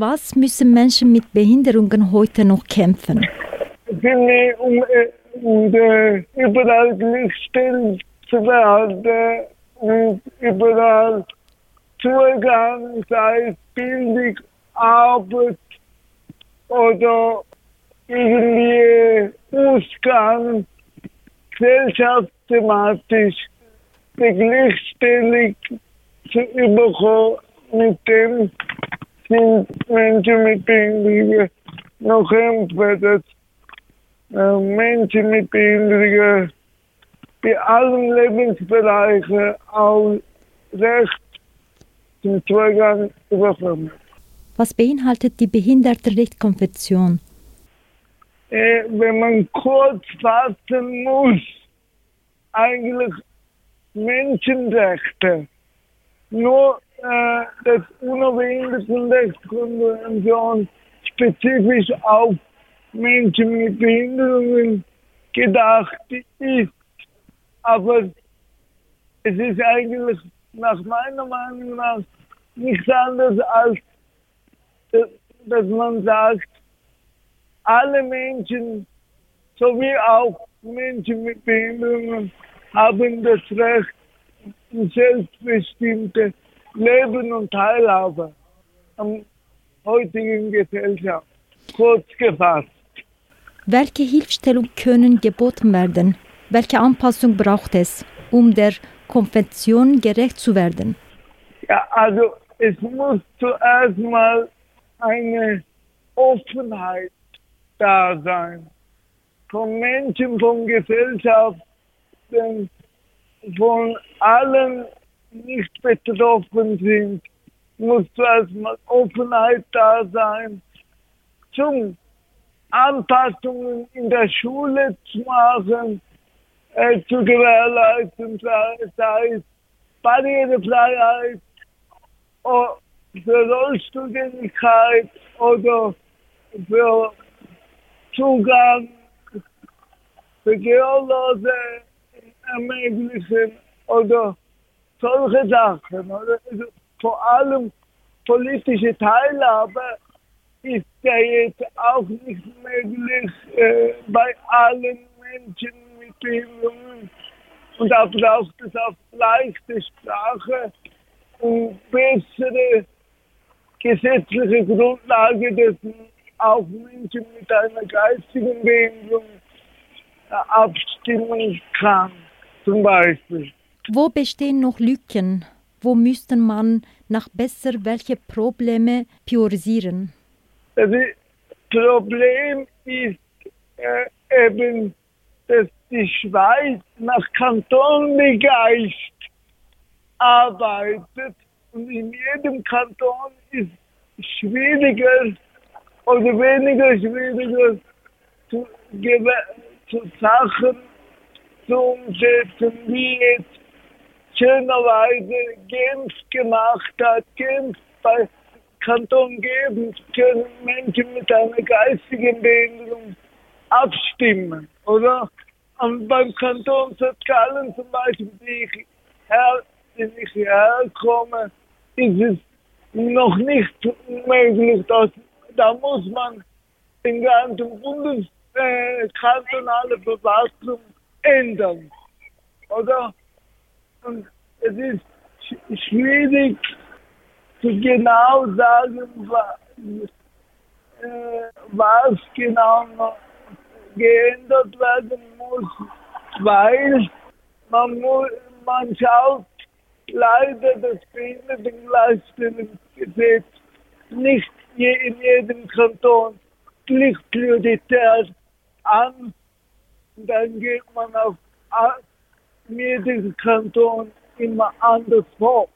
Was müssen Menschen mit Behinderungen heute noch kämpfen? Finde, um, um äh, überall gleichgestellt zu werden und überall Zugang, sei es Bildung, Arbeit oder irgendwie Ausgang, gesellschaftsthematisch die Gleichstellung zu überkommen, mit dem sind Menschen mit Behinderungen noch dass äh, Menschen mit Behinderungen bei allen Lebensbereichen auch Recht zum Zugang bekommen. Was beinhaltet die Behindertenrechtskonvention? Äh, wenn man kurz fassen muss, eigentlich Menschenrechte. Nur äh, das UNO-Behindertenrechtskonvention spezifisch auf Menschen mit Behinderungen gedacht ist. Aber es ist eigentlich nach meiner Meinung nach nichts anderes als, dass man sagt, alle Menschen, sowie auch Menschen mit Behinderungen, haben das Recht selbstbestimmte Leben und Teilhabe am heutigen Gesellschaft. Kurz gefasst. Welche Hilfestellung können geboten werden? Welche Anpassung braucht es, um der Konvention gerecht zu werden? Ja, also es muss zuerst mal eine Offenheit da sein. Von Menschen, von Gesellschaften, von allen nicht betroffen sind, muss zuerst mal Offenheit da sein, zum Anpassungen in der Schule zu machen, äh, zu gewährleisten, sei es Barrierefreiheit, für Rollstuhlgängigkeit oder für Zugang für Gehörlose ermöglichen oder solche Sachen. Oder? Also vor allem politische Teilhabe ist ja jetzt auch nicht möglich äh, bei allen Menschen mit Behinderungen. Und da braucht es auch leichte Sprache und bessere gesetzliche Grundlage, dass auch Menschen mit einer geistigen Behinderung äh, abstimmen kann, zum Beispiel. Wo bestehen noch Lücken? Wo müsste man nach besser welche Probleme priorisieren? Das Problem ist äh, eben, dass die Schweiz nach Kantongeist arbeitet und in jedem Kanton ist schwieriger oder weniger schwieriger zu, zu Sachen zu umsetzen, wie jetzt schönerweise Genf gemacht hat. Genf bei Kanton Genf können Menschen mit einer geistigen Behinderung abstimmen, oder? Und beim Kanton St. Gallen zum Beispiel, die ich, her, den ich herkomme, ist es noch nicht möglich, dass da muss man den ganzen bundeskantonale äh, Verfassung ändern. Oder? Es ist sch schwierig zu genau sagen, was, äh, was genau geändert werden muss, weil man, muss, man schaut leider das Behindertengleichstellungsgesetz nicht in jedem Kanton gleich prioritär an. Dann geht man auf jedem Kanton immer anders fort.